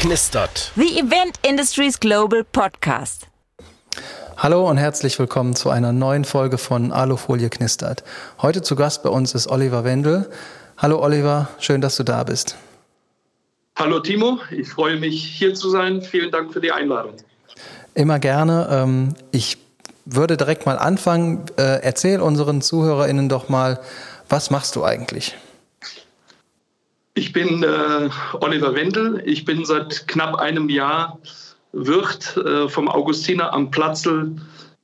knistert. The Event Industries Global Podcast. Hallo und herzlich willkommen zu einer neuen Folge von Alufolie knistert. Heute zu Gast bei uns ist Oliver Wendel. Hallo Oliver, schön, dass du da bist. Hallo Timo, ich freue mich hier zu sein. Vielen Dank für die Einladung. Immer gerne. Ähm, ich würde direkt mal anfangen. Äh, erzähl unseren ZuhörerInnen doch mal, was machst du eigentlich? Ich bin äh, Oliver Wendel. Ich bin seit knapp einem Jahr Wirt äh, vom Augustiner am Platzl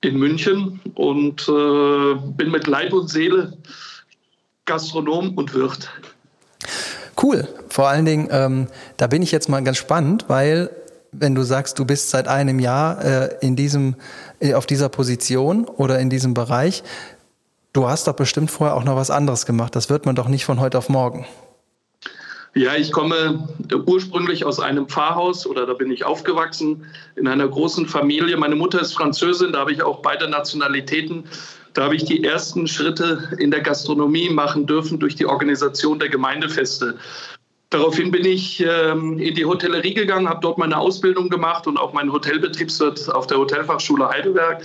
in München und äh, bin mit Leib und Seele Gastronom und Wirt. Cool. Vor allen Dingen, ähm, da bin ich jetzt mal ganz spannend, weil wenn du sagst, du bist seit einem Jahr äh, in diesem, äh, auf dieser Position oder in diesem Bereich, du hast doch bestimmt vorher auch noch was anderes gemacht. Das wird man doch nicht von heute auf morgen. Ja, ich komme ursprünglich aus einem Pfarrhaus oder da bin ich aufgewachsen in einer großen Familie. Meine Mutter ist Französin, da habe ich auch beide Nationalitäten. Da habe ich die ersten Schritte in der Gastronomie machen dürfen durch die Organisation der Gemeindefeste. Daraufhin bin ich ähm, in die Hotellerie gegangen, habe dort meine Ausbildung gemacht und auch meinen Hotelbetriebswirt auf der Hotelfachschule Heidelberg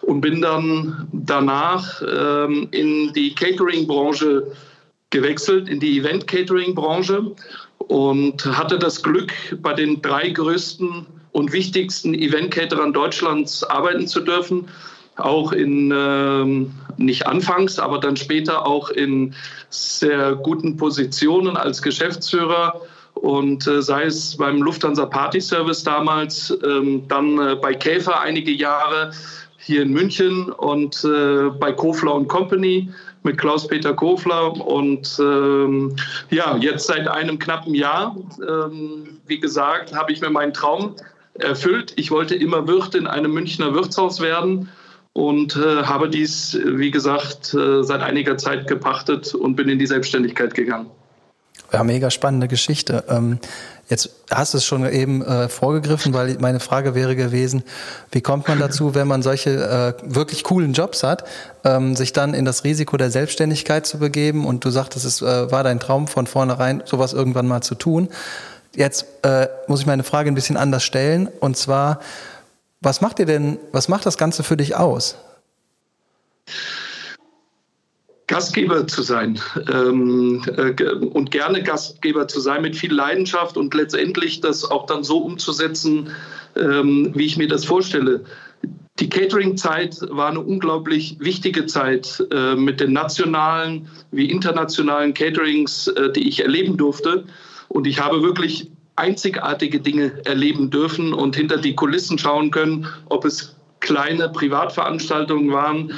und bin dann danach ähm, in die Catering-Branche gewechselt, in die Event-Catering-Branche und hatte das Glück, bei den drei größten und wichtigsten Event-Caterern Deutschlands arbeiten zu dürfen. Auch in, ähm, nicht anfangs, aber dann später auch in sehr guten Positionen als Geschäftsführer. Und äh, sei es beim Lufthansa Party Service damals, ähm, dann äh, bei Käfer einige Jahre hier in München und äh, bei Kofler Company mit Klaus-Peter Kofler und ähm, ja, jetzt seit einem knappen Jahr, ähm, wie gesagt, habe ich mir meinen Traum erfüllt. Ich wollte immer Wirt in einem Münchner Wirtshaus werden und äh, habe dies, wie gesagt, äh, seit einiger Zeit gepachtet und bin in die Selbstständigkeit gegangen. Ja, mega spannende Geschichte. Ähm, jetzt hast du es schon eben äh, vorgegriffen, weil meine Frage wäre gewesen, wie kommt man dazu, wenn man solche äh, wirklich coolen Jobs hat, ähm, sich dann in das Risiko der Selbstständigkeit zu begeben und du sagtest, es äh, war dein Traum von vornherein, sowas irgendwann mal zu tun. Jetzt äh, muss ich meine Frage ein bisschen anders stellen und zwar, was macht dir denn, was macht das Ganze für dich aus? Gastgeber zu sein ähm, äh, und gerne Gastgeber zu sein mit viel Leidenschaft und letztendlich das auch dann so umzusetzen, ähm, wie ich mir das vorstelle. Die Catering-Zeit war eine unglaublich wichtige Zeit äh, mit den nationalen wie internationalen Caterings, äh, die ich erleben durfte. Und ich habe wirklich einzigartige Dinge erleben dürfen und hinter die Kulissen schauen können, ob es kleine Privatveranstaltungen waren,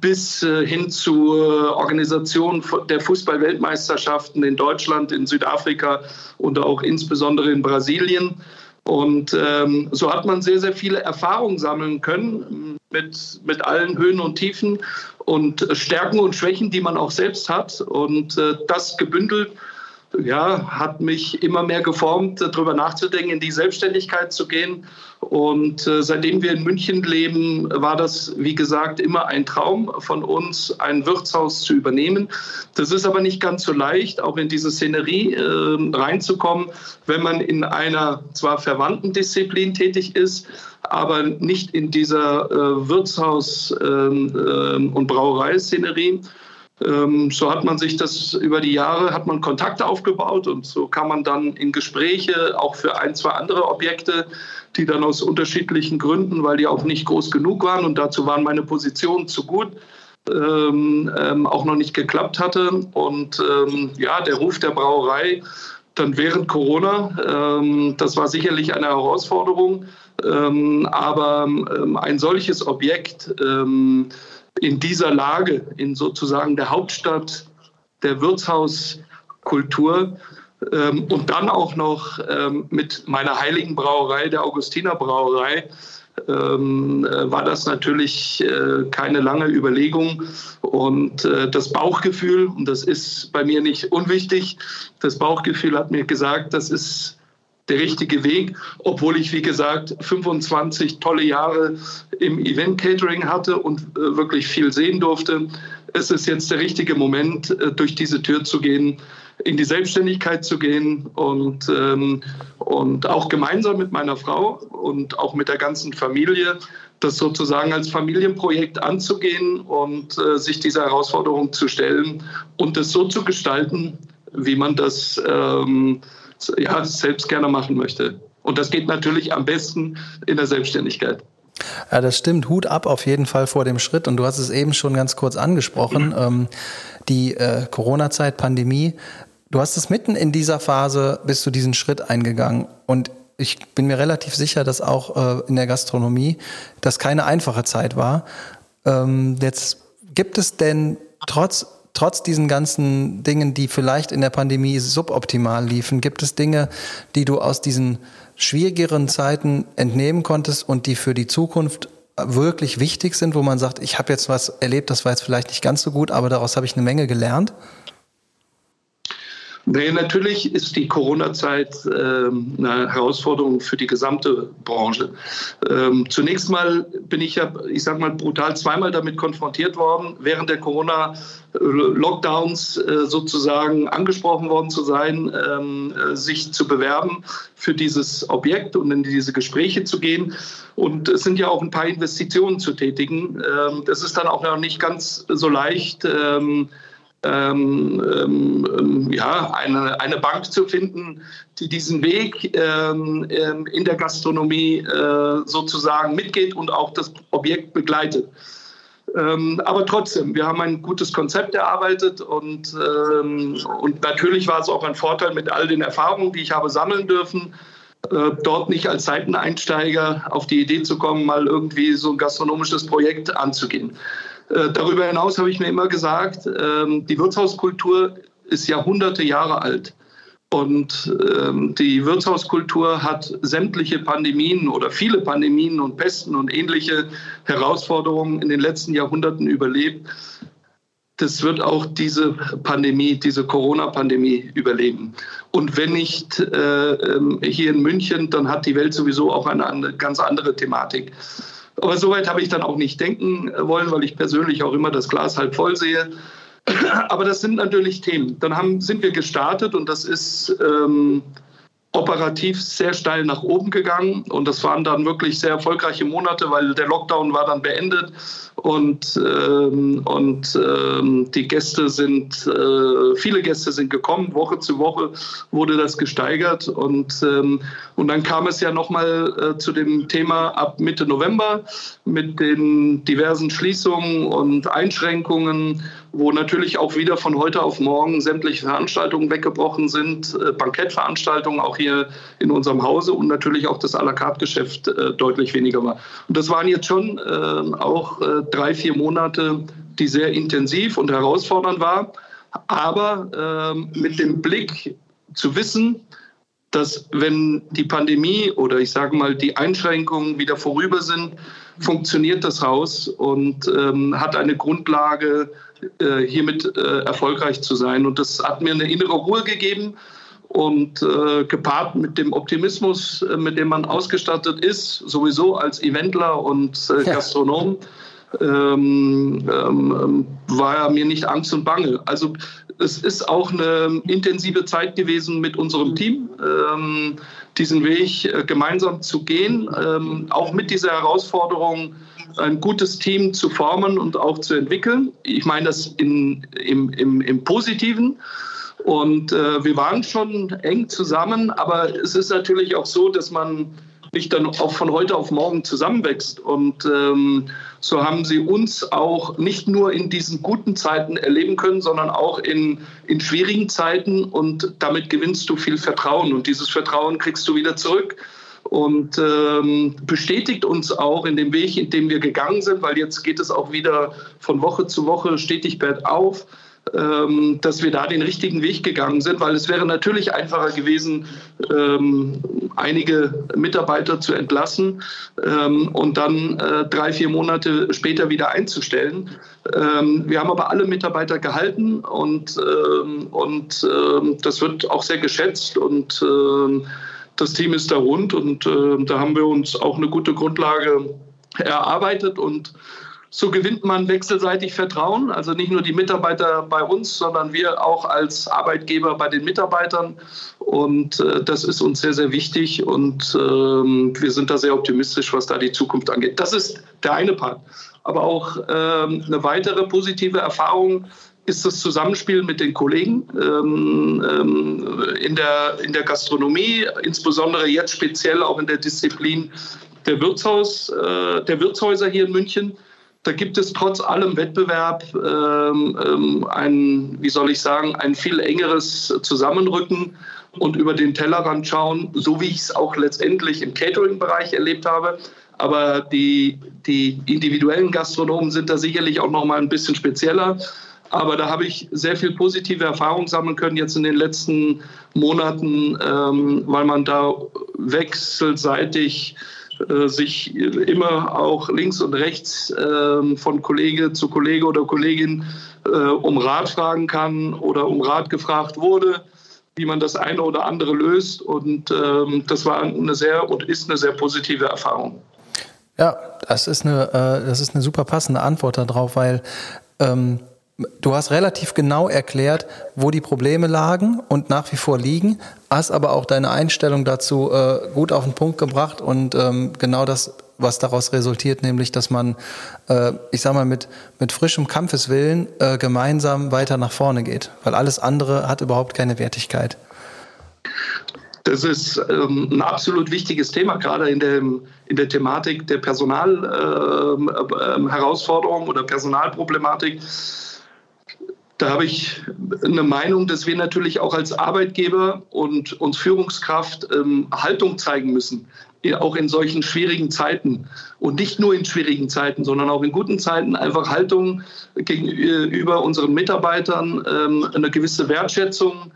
bis äh, hin zur Organisation der Fußball-Weltmeisterschaften in Deutschland, in Südafrika und auch insbesondere in Brasilien. Und ähm, so hat man sehr, sehr viele Erfahrungen sammeln können mit, mit allen Höhen und Tiefen und Stärken und Schwächen, die man auch selbst hat. Und äh, das gebündelt ja, hat mich immer mehr geformt, darüber nachzudenken, in die Selbstständigkeit zu gehen. Und äh, seitdem wir in München leben, war das, wie gesagt, immer ein Traum von uns, ein Wirtshaus zu übernehmen. Das ist aber nicht ganz so leicht, auch in diese Szenerie äh, reinzukommen, wenn man in einer zwar verwandten Disziplin tätig ist, aber nicht in dieser äh, Wirtshaus- ähm, ähm, und Brauereiszenerie. Ähm, so hat man sich das über die Jahre, hat man Kontakte aufgebaut und so kann man dann in Gespräche auch für ein, zwei andere Objekte, die dann aus unterschiedlichen Gründen, weil die auch nicht groß genug waren und dazu waren meine Positionen zu gut, ähm, ähm, auch noch nicht geklappt hatte. Und ähm, ja, der Ruf der Brauerei dann während Corona, ähm, das war sicherlich eine Herausforderung, ähm, aber ein solches Objekt, in dieser Lage, in sozusagen der Hauptstadt der Wirtshauskultur ähm, und dann auch noch ähm, mit meiner heiligen Brauerei, der Augustiner Brauerei, ähm, äh, war das natürlich äh, keine lange Überlegung. Und äh, das Bauchgefühl, und das ist bei mir nicht unwichtig, das Bauchgefühl hat mir gesagt, das ist der richtige Weg, obwohl ich, wie gesagt, 25 tolle Jahre im Event Catering hatte und äh, wirklich viel sehen durfte, es ist jetzt der richtige Moment, äh, durch diese Tür zu gehen, in die Selbstständigkeit zu gehen und, ähm, und auch gemeinsam mit meiner Frau und auch mit der ganzen Familie das sozusagen als Familienprojekt anzugehen und äh, sich dieser Herausforderung zu stellen und es so zu gestalten, wie man das ähm, ja, selbst gerne machen möchte. Und das geht natürlich am besten in der Selbstständigkeit. Ja, das stimmt. Hut ab auf jeden Fall vor dem Schritt. Und du hast es eben schon ganz kurz angesprochen. Mhm. Ähm, die äh, Corona-Zeit, Pandemie. Du hast es mitten in dieser Phase, bist du diesen Schritt eingegangen. Und ich bin mir relativ sicher, dass auch äh, in der Gastronomie das keine einfache Zeit war. Ähm, jetzt gibt es denn trotz trotz diesen ganzen Dingen, die vielleicht in der Pandemie suboptimal liefen, gibt es Dinge, die du aus diesen schwierigeren Zeiten entnehmen konntest und die für die Zukunft wirklich wichtig sind, wo man sagt, ich habe jetzt was erlebt, das war jetzt vielleicht nicht ganz so gut, aber daraus habe ich eine Menge gelernt? Nee, natürlich ist die Corona-Zeit ähm, eine Herausforderung für die gesamte Branche. Ähm, zunächst mal bin ich ja, ich sage mal, brutal zweimal damit konfrontiert worden, während der Corona-Lockdowns äh, sozusagen angesprochen worden zu sein, ähm, äh, sich zu bewerben für dieses Objekt und in diese Gespräche zu gehen. Und es sind ja auch ein paar Investitionen zu tätigen. Ähm, das ist dann auch noch nicht ganz so leicht. Ähm, ähm, ähm, ja, eine, eine Bank zu finden, die diesen Weg ähm, ähm, in der Gastronomie äh, sozusagen mitgeht und auch das Objekt begleitet. Ähm, aber trotzdem, wir haben ein gutes Konzept erarbeitet und, und natürlich war es auch ein Vorteil mit all den Erfahrungen, die ich habe sammeln dürfen, äh, dort nicht als Seiteneinsteiger auf die Idee zu kommen, mal irgendwie so ein gastronomisches Projekt anzugehen. Äh, darüber hinaus habe ich mir immer gesagt, ähm, die Wirtshauskultur ist Jahrhunderte Jahre alt. Und ähm, die Wirtshauskultur hat sämtliche Pandemien oder viele Pandemien und Pesten und ähnliche Herausforderungen in den letzten Jahrhunderten überlebt. Das wird auch diese Pandemie, diese Corona-Pandemie überleben. Und wenn nicht äh, ähm, hier in München, dann hat die Welt sowieso auch eine, eine ganz andere Thematik. Aber soweit habe ich dann auch nicht denken wollen, weil ich persönlich auch immer das Glas halb voll sehe. Aber das sind natürlich Themen. Dann haben, sind wir gestartet und das ist ähm, operativ sehr steil nach oben gegangen und das waren dann wirklich sehr erfolgreiche Monate, weil der Lockdown war dann beendet und, ähm, und ähm, die Gäste sind, äh, viele Gäste sind gekommen, Woche zu Woche wurde das gesteigert. Und, ähm, und dann kam es ja nochmal äh, zu dem Thema ab Mitte November mit den diversen Schließungen und Einschränkungen wo natürlich auch wieder von heute auf morgen sämtliche Veranstaltungen weggebrochen sind, äh, Bankettveranstaltungen auch hier in unserem Hause und natürlich auch das à la carte Geschäft äh, deutlich weniger war. Und das waren jetzt schon äh, auch äh, drei, vier Monate, die sehr intensiv und herausfordernd waren, aber ähm, mit dem Blick zu wissen, dass wenn die Pandemie oder ich sage mal die Einschränkungen wieder vorüber sind, funktioniert das Haus und ähm, hat eine Grundlage, äh, hiermit äh, erfolgreich zu sein. Und das hat mir eine innere Ruhe gegeben und äh, gepaart mit dem Optimismus, äh, mit dem man ausgestattet ist, sowieso als Eventler und Gastronom. Ja ähm, ähm, war mir nicht Angst und Bange. Also es ist auch eine intensive Zeit gewesen mit unserem Team, ähm, diesen Weg gemeinsam zu gehen, ähm, auch mit dieser Herausforderung, ein gutes Team zu formen und auch zu entwickeln. Ich meine das in, im, im, im Positiven. Und äh, wir waren schon eng zusammen, aber es ist natürlich auch so, dass man nicht dann auch von heute auf morgen zusammenwächst. Und ähm, so haben sie uns auch nicht nur in diesen guten Zeiten erleben können, sondern auch in, in schwierigen Zeiten. Und damit gewinnst du viel Vertrauen. Und dieses Vertrauen kriegst du wieder zurück und ähm, bestätigt uns auch in dem Weg, in dem wir gegangen sind, weil jetzt geht es auch wieder von Woche zu Woche stetig bergauf. Ähm, dass wir da den richtigen Weg gegangen sind, weil es wäre natürlich einfacher gewesen, ähm, einige Mitarbeiter zu entlassen ähm, und dann äh, drei, vier Monate später wieder einzustellen. wir haben aber alle Mitarbeiter gehalten und, und das wird auch sehr geschätzt und das Team ist da rund und da haben wir uns auch eine gute Grundlage erarbeitet und So gewinnt man wechselseitig Vertrauen, also nicht nur die Mitarbeiter bei uns, sondern wir auch als Arbeitgeber bei den Mitarbeitern. Und äh, das ist uns sehr, sehr wichtig und ähm, wir sind da sehr optimistisch, was da die Zukunft angeht. Das ist der eine Part. Aber auch ähm, eine weitere positive Erfahrung ist das Zusammenspiel mit den Kollegen ähm, ähm, in, der, in der Gastronomie, insbesondere jetzt speziell auch in der Disziplin der, Wirtshaus, äh, der Wirtshäuser hier in München da gibt es trotz allem Wettbewerb ähm, ähm, ein, wie soll ich sagen, ein viel engeres Zusammenrücken und über den Tellerrand schauen, so wie ich es auch letztendlich im Catering-Bereich erlebt habe. Aber die, die individuellen Gastronomen sind da sicherlich auch noch mal ein bisschen spezieller. Aber da habe ich sehr viel positive Erfahrung sammeln können jetzt in den letzten Monaten, ähm, weil man da wechselseitig äh, sich immer auch links und rechts äh, von Kollege zu Kollege oder Kollegin äh, um Rat fragen kann oder um Rat gefragt wurde, wie man das eine oder andere löst. Und ähm, das war eine sehr und ist eine sehr positive Erfahrung. Ja, das ist eine, äh, das ist eine super passende Antwort darauf, weil ähm, Du hast relativ genau erklärt, wo die Probleme lagen und nach wie vor liegen, hast aber auch deine Einstellung dazu äh, gut auf den Punkt gebracht und ähm, genau das, was daraus resultiert, nämlich, dass man, äh, ich sag mal, mit, mit frischem Kampfeswillen äh, gemeinsam weiter nach vorne geht, weil alles andere hat überhaupt keine Wertigkeit. Das ist ähm, ein absolut wichtiges Thema, gerade in der, in der Thematik der Personalherausforderung ähm, äh, oder Personalproblematik da habe ich eine Meinung, dass wir natürlich auch als Arbeitgeber und uns Führungskraft ähm, Haltung zeigen müssen, auch in solchen schwierigen Zeiten. Und nicht nur in schwierigen Zeiten, sondern auch in guten Zeiten einfach Haltung gegenüber unseren Mitarbeitern, ähm, eine gewisse Wertschätzung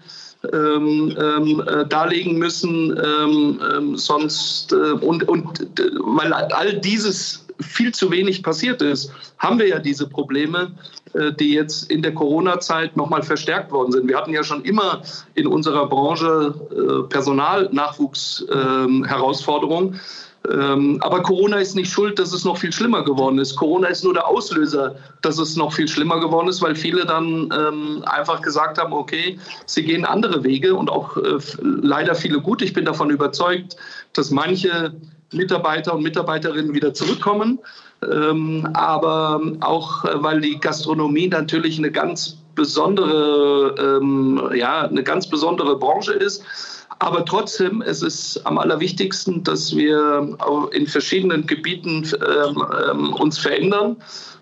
ähm, ähm, äh, darlegen müssen, ähm, ähm sonst äh, und, und weil all dieses viel zu wenig passiert ist, haben wir ja diese Probleme, die jetzt in der Corona-Zeit nochmal verstärkt worden sind. Wir hatten ja schon immer in unserer Branche äh, Personalnachwuchsherausforderungen. Ähm, ähm, aber Corona ist nicht schuld, dass es noch viel schlimmer geworden ist. Corona ist nur der Auslöser, dass es noch viel schlimmer geworden ist, weil viele dann ähm, einfach gesagt haben, okay, sie gehen andere Wege und auch äh, leider viele gut. Ich bin davon überzeugt, dass manche Mitarbeiter und Mitarbeiterinnen wieder zurückkommen. Ähm, aber auch, äh, weil die Gastronomie natürlich eine ganz besondere, ähm, ja, eine ganz besondere Branche ist. Aber trotzdem, es ist am allerwichtigsten, dass wir in verschiedenen Gebieten ähm, uns verändern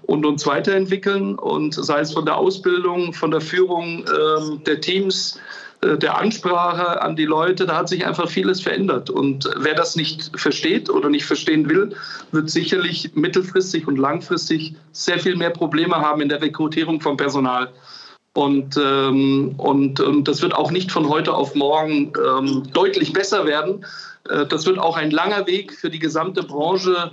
und uns weiterentwickeln. Und sei es von der Ausbildung, von der Führung der Teams, der Ansprache an die Leute, da hat sich einfach vieles verändert. Und wer das nicht versteht oder nicht verstehen will, wird sicherlich mittelfristig und langfristig sehr viel mehr Probleme haben in der Rekrutierung von Personal. Und, ähm, und, und das wird auch nicht von heute auf morgen ähm, deutlich besser werden. Äh, das wird auch ein langer Weg für die gesamte Branche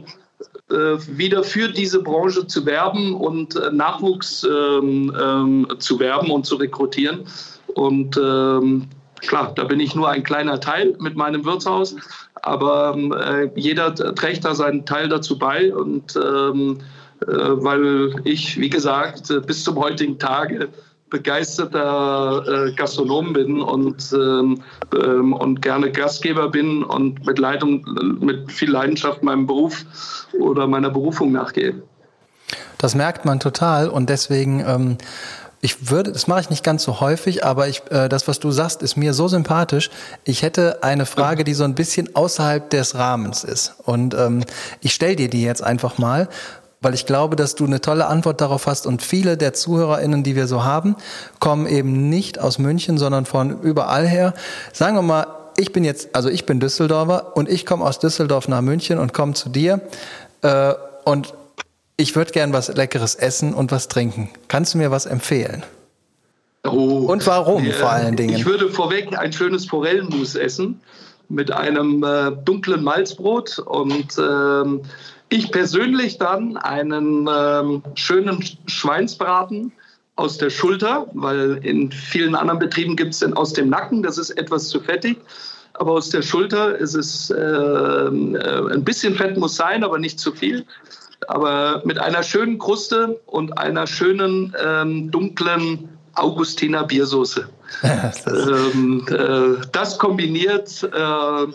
äh, wieder für diese Branche zu werben und äh, Nachwuchs ähm, ähm, zu werben und zu rekrutieren. Und ähm, klar, da bin ich nur ein kleiner Teil mit meinem Wirtshaus, aber äh, jeder trägt da seinen Teil dazu bei. Und ähm, äh, weil ich, wie gesagt, äh, bis zum heutigen Tage begeisterter äh, Gastronom bin und, ähm, ähm, und gerne Gastgeber bin und mit, Leitung, mit viel Leidenschaft meinem Beruf oder meiner Berufung nachgehe. Das merkt man total und deswegen ähm, ich würde, das mache ich nicht ganz so häufig, aber ich, äh, das, was du sagst, ist mir so sympathisch. Ich hätte eine Frage, die so ein bisschen außerhalb des Rahmens ist. Und ähm, ich stelle dir die jetzt einfach mal, weil ich glaube, dass du eine tolle Antwort darauf hast. Und viele der ZuhörerInnen, die wir so haben, kommen eben nicht aus München, sondern von überall her. Sagen wir mal, ich bin jetzt, also ich bin Düsseldorfer und ich komme aus Düsseldorf nach München und komme zu dir. Äh, und ich würde gern was Leckeres essen und was trinken. Kannst du mir was empfehlen? Oh, und warum äh, vor allen Dingen? Ich würde vorweg ein schönes Forellenmus essen mit einem äh, dunklen Malzbrot und ähm, ich persönlich dann einen ähm, schönen Schweinsbraten aus der Schulter, weil in vielen anderen Betrieben gibt es den aus dem Nacken, das ist etwas zu fettig. Aber aus der Schulter ist es äh, äh, ein bisschen Fett muss sein, aber nicht zu viel. Aber mit einer schönen Kruste und einer schönen ähm, dunklen Augustiner Biersoße. ähm, äh, das kombiniert äh,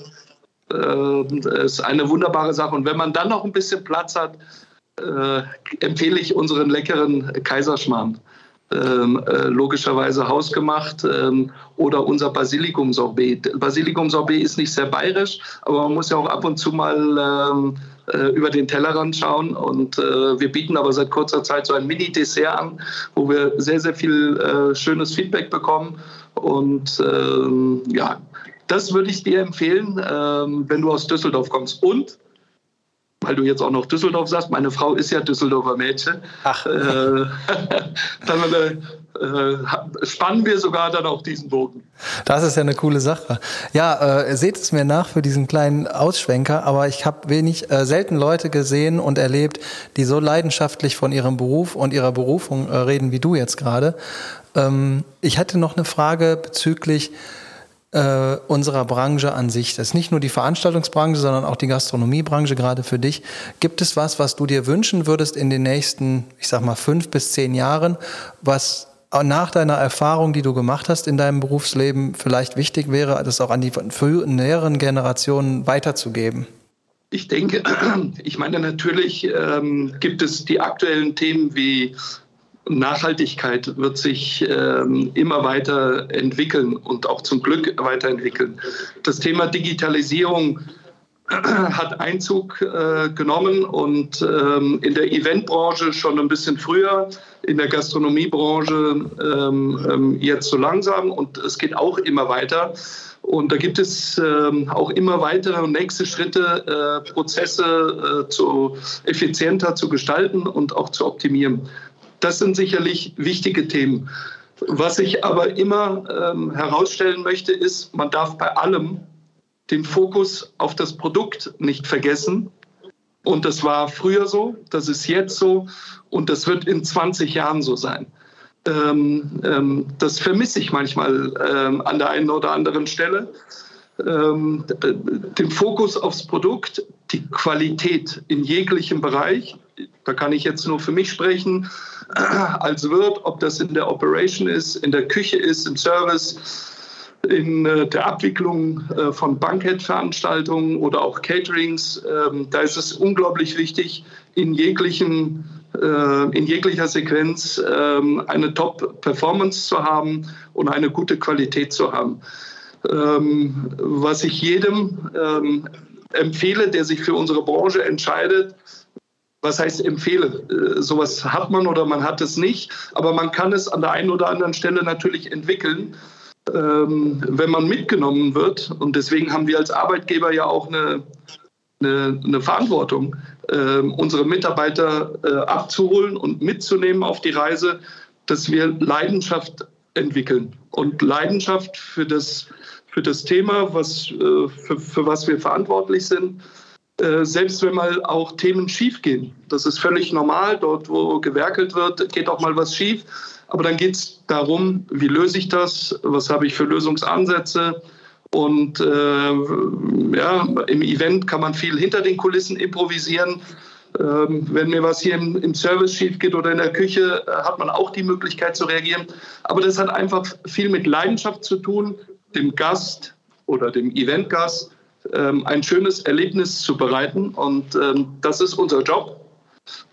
äh, ist eine wunderbare Sache. Und wenn man dann noch ein bisschen Platz hat, äh, empfehle ich unseren leckeren Kaiserschmarrn. Ähm, äh, logischerweise hausgemacht ähm, oder unser Basilikum-Sorbet. Basilikum-Sorbet ist nicht sehr bayerisch, aber man muss ja auch ab und zu mal ähm, äh, über den Tellerrand schauen. Und äh, wir bieten aber seit kurzer Zeit so ein Mini-Dessert an, wo wir sehr, sehr viel äh, schönes Feedback bekommen. Und ähm, ja, das würde ich dir empfehlen, ähm, wenn du aus Düsseldorf kommst. Und weil du jetzt auch noch Düsseldorf sagst, meine Frau ist ja Düsseldorfer Mädchen. Ach. Äh, dann äh, spannen wir sogar dann auch diesen Bogen. Das ist ja eine coole Sache. Ja, äh, seht es mir nach für diesen kleinen Ausschwenker, aber ich habe wenig, äh, selten Leute gesehen und erlebt, die so leidenschaftlich von ihrem Beruf und ihrer Berufung äh, reden wie du jetzt gerade. Ähm, ich hatte noch eine Frage bezüglich äh, unserer Branche an sich. Das ist nicht nur die Veranstaltungsbranche, sondern auch die Gastronomiebranche gerade für dich. Gibt es was, was du dir wünschen würdest in den nächsten, ich sag mal, fünf bis zehn Jahren, was nach deiner Erfahrung, die du gemacht hast in deinem Berufsleben, vielleicht wichtig wäre, das auch an die näheren Generationen weiterzugeben? Ich denke, ich meine, natürlich ähm, gibt es die aktuellen Themen wie Nachhaltigkeit wird sich ähm, immer weiter entwickeln und auch zum Glück weiterentwickeln. Das Thema Digitalisierung hat Einzug äh, genommen und ähm, in der Eventbranche schon ein bisschen früher, in der Gastronomiebranche ähm, ähm jetzt so langsam und es geht auch immer weiter. Und da gibt es ähm, auch immer weitere nächste Schritte, äh, Prozesse äh, zu effizienter zu gestalten und auch zu optimieren. Das sind sicherlich wichtige Themen. Was ich aber immer ähm, herausstellen möchte, ist, man darf bei allem den Fokus auf das Produkt nicht vergessen. Und das war früher so, das ist jetzt so und das wird in 20 Jahren so sein. Ähm, ähm, das vermisse ich manchmal ähm, an der einen oder anderen Stelle. Ähm, den Fokus aufs Produkt, die Qualität in jeglichem Bereich. Da kann ich jetzt nur für mich sprechen als Wirt, ob das in der Operation ist, in der Küche ist, im Service, in äh, der Abwicklung äh, von Bankettveranstaltungen oder auch Caterings. Ähm, da ist es unglaublich wichtig, in, jeglichen, äh, in jeglicher Sequenz ähm, eine Top-Performance zu haben und eine gute Qualität zu haben. Ähm, was ich jedem empfehle, der sich für unsere Branche entscheidet, was heißt empfehle? Sowas hat man oder man hat es nicht, aber man kann es an der einen oder anderen Stelle natürlich entwickeln, wenn man mitgenommen wird. Und deswegen haben wir als Arbeitgeber ja auch eine, eine, eine Verantwortung, ähm, unsere Mitarbeiter äh, abzuholen und mitzunehmen auf die Reise, dass wir Leidenschaft entwickeln. Und Leidenschaft für das, für das Thema, was, äh, für, für was wir verantwortlich sind äh, selbst wenn mal auch Themen schiefgehen. Das ist völlig normal. Dort, wo gewerkelt wird, geht auch mal was schief. Aber dann geht es darum, wie löse ich das? Was habe ich für Lösungsansätze? Und äh, ja, im Event kann man viel hinter den Kulissen improvisieren. Ähm, wenn mir was hier im, im, Service schief geht oder in der Küche, äh, hat man auch die Möglichkeit zu reagieren. Aber das hat einfach viel mit Leidenschaft zu tun, dem Gast oder dem Eventgast ähm, ein schönes Erlebnis zu bereiten. Und ähm, das ist unser Job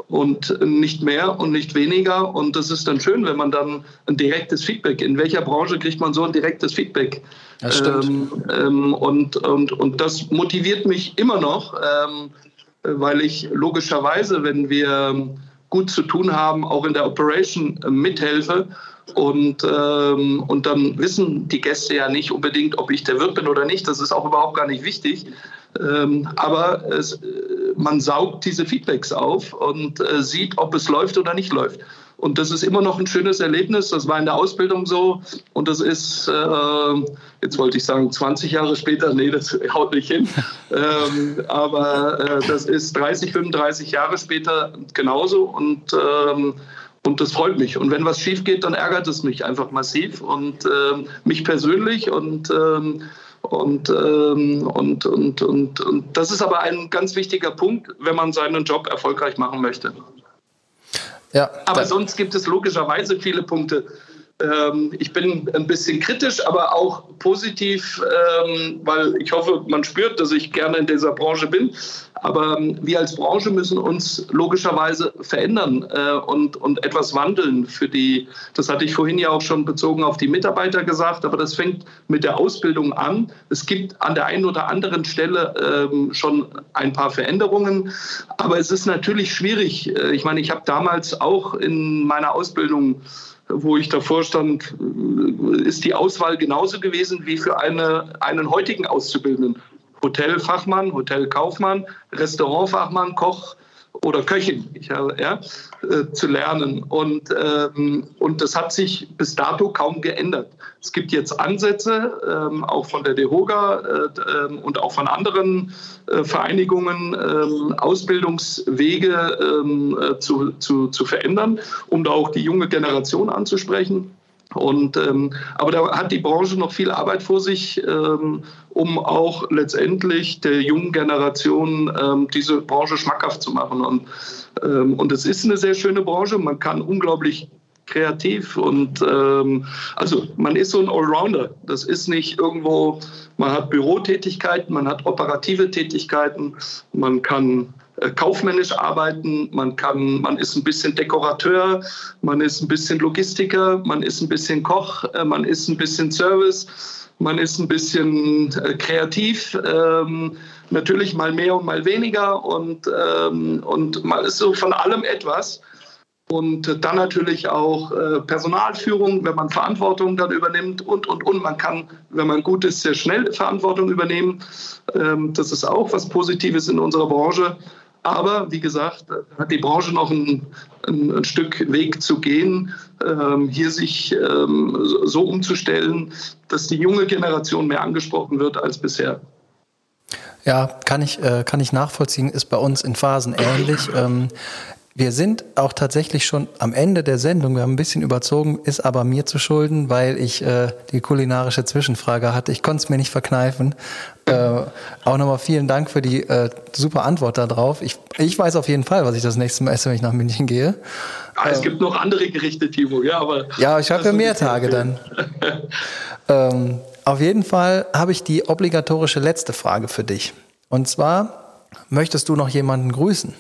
und nicht mehr und nicht weniger. Und das ist dann schön, wenn man dann ein direktes Feedback, in welcher Branche kriegt man so ein direktes Feedback? Das stimmt. Ähm, ähm, und, und, und das motiviert mich immer noch, ähm, weil ich logischerweise, wenn wir gut zu tun haben, auch in der Operation mithelfe und, ähm, und dann wissen die Gäste ja nicht unbedingt, ob ich der Wirt bin oder nicht. Das ist auch überhaupt gar nicht wichtig. Ähm, aber es, äh, man saugt diese Feedbacks auf und äh, sieht, ob es läuft oder nicht läuft. Und das ist immer noch ein schönes Erlebnis. Das war in der Ausbildung so. Und das ist, äh, jetzt wollte ich sagen, 20 Jahre später. Nee, das haut nicht hin. ähm, aber äh, das ist 30, 35 Jahre später genauso. Und ähm, und das freut mich. Und wenn was schief geht, dann ärgert es mich einfach massiv und äh, mich persönlich und, ähm, Und, ähm, und, und, und, und das ist aber ein ganz wichtiger Punkt, wenn man seinen Job erfolgreich machen möchte. Ja, aber sonst gibt es logischerweise viele Punkte, ich bin ein bisschen kritisch, aber auch positiv, ähm, weil ich hoffe, man spürt, dass ich gerne in dieser Branche bin. Aber ähm, wir als Branche müssen uns logischerweise verändern äh, und, und etwas wandeln für die, das hatte ich vorhin ja auch schon bezogen auf die Mitarbeiter gesagt, aber das fängt mit der Ausbildung an. Es gibt an der einen oder anderen Stelle schon ein paar Veränderungen, aber es ist natürlich schwierig. Äh, ich meine, ich habe damals auch in meiner Ausbildung wo ich davor stand, ist die Auswahl genauso gewesen wie für eine, einen heutigen Auszubildenden. Hotelfachmann, Hotelkaufmann, Restaurantfachmann, Koch, oder Köchin ich, ja, äh, zu lernen. Und, ähm, und das hat sich bis dato kaum geändert. Es gibt jetzt Ansätze, ähm, auch von der DEHOGA äh, ähm, und auch von anderen äh, Vereinigungen, ähm, Ausbildungswege ähm, äh, zu, zu, zu verändern, um da auch die junge Generation anzusprechen. Und, ähm, aber da hat die Branche noch viel Arbeit vor sich, ähm, um auch letztendlich der jungen Generation ähm, diese Branche schmackhaft zu machen. Und, ähm, und es ist eine sehr schöne Branche. Man kann unglaublich kreativ und ähm, also man ist so ein Allrounder. Das ist nicht irgendwo, man hat Bürotätigkeiten, man hat operative Tätigkeiten, man kann kaufmännisch arbeiten, man kann, man ist ein bisschen Dekorateur, man ist ein bisschen Logistiker, man ist ein bisschen Koch, äh, man ist ein bisschen Service, man ist ein bisschen äh, kreativ. Ähm, natürlich mal mehr und mal weniger und, ähm, und man ist so von allem etwas. Und dann natürlich auch Personalführung, wenn man Verantwortung dann übernimmt und, und, und. Man kann, wenn man gut ist, sehr schnell Verantwortung übernehmen. Ähm, das ist auch was Positives in unserer Branche. Aber wie gesagt, hat die Branche noch ein, ein, ein Stück Weg zu gehen, ähm, hier sich ähm, so umzustellen, dass die junge Generation mehr angesprochen wird als bisher. Ja, kann ich, äh, kann ich nachvollziehen, ist bei uns in Phasen ähnlich. Ähm, wir sind auch tatsächlich schon am Ende der Sendung. Wir haben ein bisschen überzogen, ist aber mir zu schulden, weil ich äh, die kulinarische Zwischenfrage hatte. Ich konnte es mir nicht verkneifen. Äh, auch nochmal vielen Dank für die äh, super Antwort darauf. Ich, ich weiß auf jeden Fall, was ich das nächste Mal esse, wenn ich nach München gehe. Ah, es gibt noch andere Gerichte, Timo. Ja, aber ja, ich habe ja mehr Tage dann. ähm, auf jeden Fall habe ich die obligatorische letzte Frage für dich. Und zwar, möchtest du noch jemanden grüßen?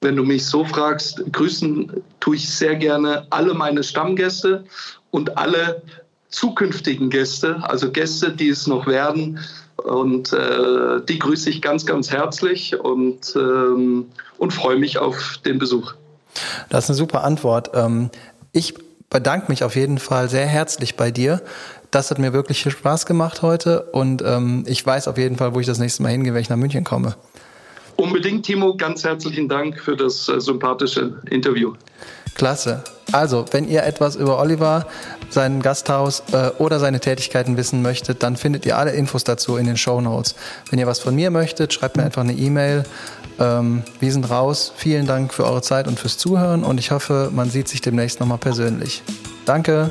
Wenn du mich so fragst, grüßen tue ich sehr gerne alle meine Stammgäste und alle zukünftigen Gäste, also Gäste, die es noch werden. Und äh, die grüße ich ganz, ganz herzlich und, ähm, und freue mich auf den Besuch. Das ist eine super Antwort. Ähm, ich bedanke mich auf jeden Fall sehr herzlich bei dir. Das hat mir wirklich viel Spaß gemacht heute und ähm, ich weiß auf jeden Fall, wo ich das nächste Mal hingehe, wenn ich nach München komme. Unbedingt, Timo. Ganz herzlichen Dank für das äh, sympathische Interview. Klasse. Also, wenn ihr etwas über Oliver, sein Gasthaus äh, oder seine Tätigkeiten wissen möchtet, dann findet ihr alle Infos dazu in den Show Notes. Wenn ihr was von mir möchtet, schreibt mir einfach eine E-Mail. Ähm, wir sind raus. Vielen Dank für eure Zeit und fürs Zuhören und ich hoffe, man sieht sich demnächst nochmal persönlich. Danke.